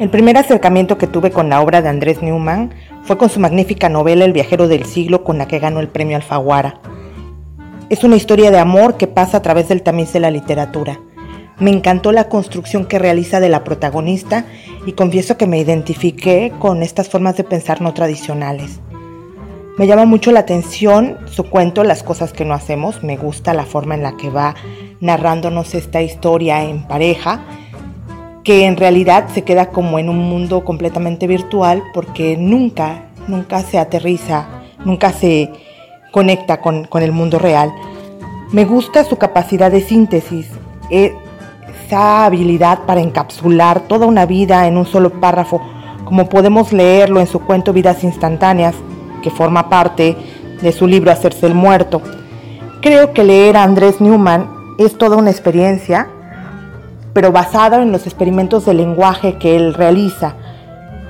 El primer acercamiento que tuve con la obra de Andrés Newman fue con su magnífica novela El viajero del siglo con la que ganó el premio Alfaguara. Es una historia de amor que pasa a través del tamiz de la literatura. Me encantó la construcción que realiza de la protagonista y confieso que me identifiqué con estas formas de pensar no tradicionales. Me llama mucho la atención su cuento Las cosas que no hacemos. Me gusta la forma en la que va narrándonos esta historia en pareja que en realidad se queda como en un mundo completamente virtual porque nunca, nunca se aterriza, nunca se conecta con, el mundo real. Me gusta su capacidad de síntesis, esa habilidad para encapsular toda una vida en un solo párrafo, como podemos leerlo en su cuento Vidas Instantáneas, que forma parte de su libro Hacerse el Muerto. Creo que leer a Andrés Newman es toda una experiencia pero basado en los experimentos de lenguaje que él realiza.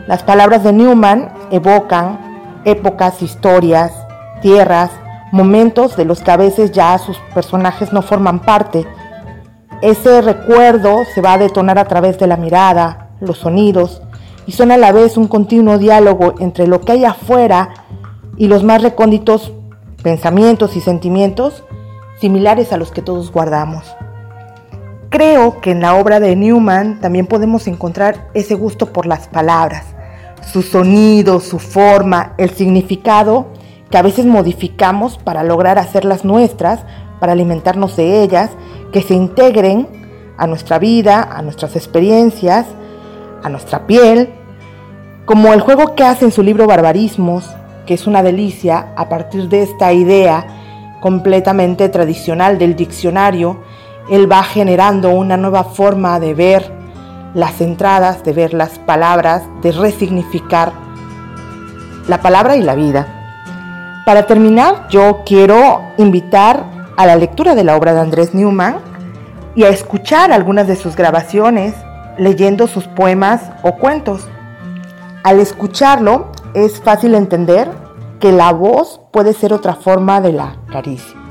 Las palabras de Newman evocan épocas, historias, tierras, momentos de los que a veces ya sus personajes no forman parte. Ese recuerdo se va a detonar a través de la mirada, los sonidos, y son a la vez un continuo diálogo entre lo que hay afuera y los más recónditos pensamientos y sentimientos similares a los que todos guardamos. Creo que en la obra de Newman también podemos encontrar ese gusto por las palabras, su sonido, su forma, el significado que a veces modificamos para lograr hacerlas nuestras, para alimentarnos de ellas, que se integren a nuestra vida, a nuestras experiencias, a nuestra piel, como el juego que hace en su libro Barbarismos, que es una delicia a partir de esta idea completamente tradicional del diccionario, él va generando una nueva forma de ver las entradas, de ver las palabras, de resignificar la palabra y la vida. Para terminar, yo quiero invitar a la lectura de la obra de Andrés Newman y a escuchar algunas de sus grabaciones leyendo sus poemas o cuentos. Al escucharlo es fácil entender que la voz puede ser otra forma de la caricia.